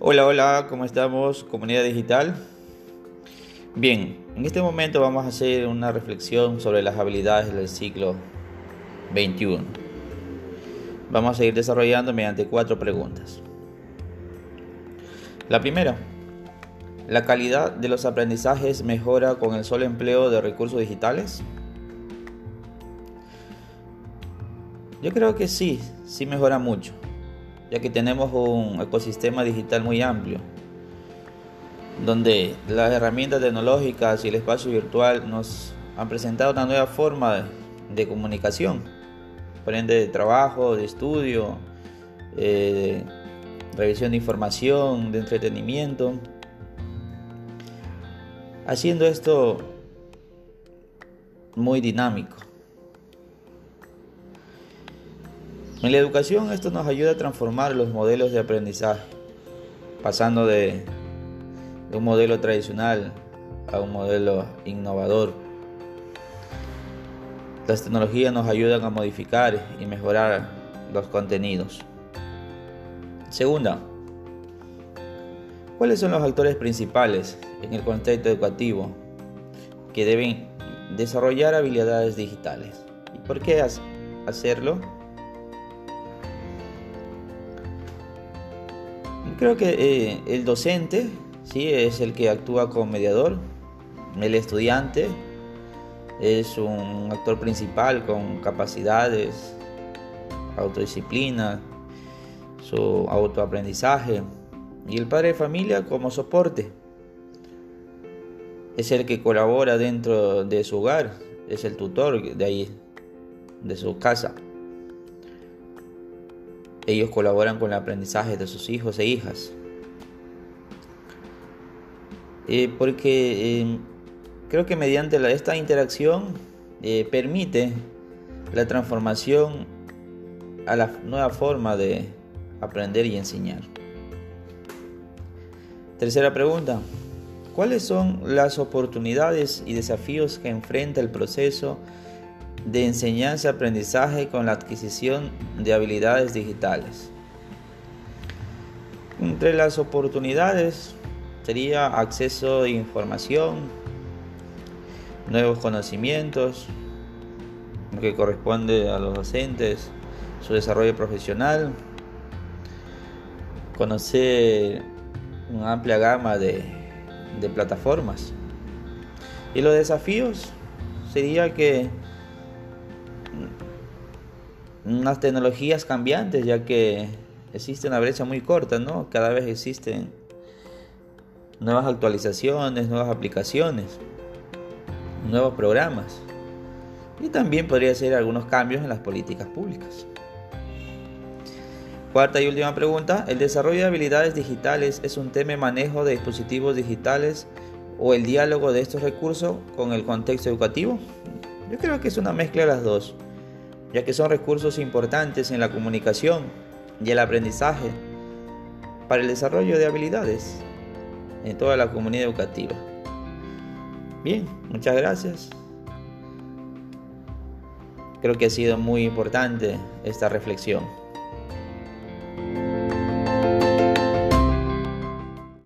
Hola, hola, ¿cómo estamos? Comunidad digital. Bien, en este momento vamos a hacer una reflexión sobre las habilidades del siglo XXI. Vamos a seguir desarrollando mediante cuatro preguntas. La primera, ¿la calidad de los aprendizajes mejora con el solo empleo de recursos digitales? Yo creo que sí, sí mejora mucho ya que tenemos un ecosistema digital muy amplio, donde las herramientas tecnológicas y el espacio virtual nos han presentado una nueva forma de, comunicación, por ende de trabajo, de estudio, eh, de revisión de información, de entretenimiento. Haciendo esto muy dinámico. En la educación esto nos ayuda a transformar los modelos de aprendizaje, pasando de, un modelo tradicional a un modelo innovador. Las tecnologías nos ayudan a modificar y mejorar los contenidos. Segunda, ¿cuáles son los actores principales en el contexto educativo que deben desarrollar habilidades digitales? ¿Y por qué hacerlo? Creo que eh, el docente ¿sí? es el que actúa como mediador, el estudiante es un actor principal con capacidades, autodisciplina, su autoaprendizaje y el padre de familia como soporte. Es el que colabora dentro de su hogar, es el tutor de ahí, de su casa. Ellos colaboran con el aprendizaje de sus hijos e hijas. Eh, porque eh, creo que mediante esta interacción eh, permite la transformación a la nueva forma de aprender y enseñar. Tercera pregunta. ¿Cuáles son las oportunidades y desafíos que enfrenta el proceso de enseñanza-aprendizaje con la adquisición de habilidades digitales. Entre las oportunidades sería acceso a información, nuevos conocimientos, que corresponde a los docentes, su desarrollo profesional, conocer una amplia gama de, de plataformas. Y los desafíos sería que unas tecnologías cambiantes, ya que existe una brecha muy corta, ¿no? Cada vez existen nuevas actualizaciones, nuevas aplicaciones, nuevos programas. Y también podría ser algunos cambios en las políticas públicas. Cuarta y última pregunta, ¿el desarrollo de habilidades digitales es un tema de manejo de dispositivos digitales o el diálogo de estos recursos con el contexto educativo? Yo creo que es una mezcla de las dos ya que son recursos importantes en la comunicación y el aprendizaje para el desarrollo de habilidades en toda la comunidad educativa. Bien, muchas gracias. Creo que ha sido muy importante esta reflexión.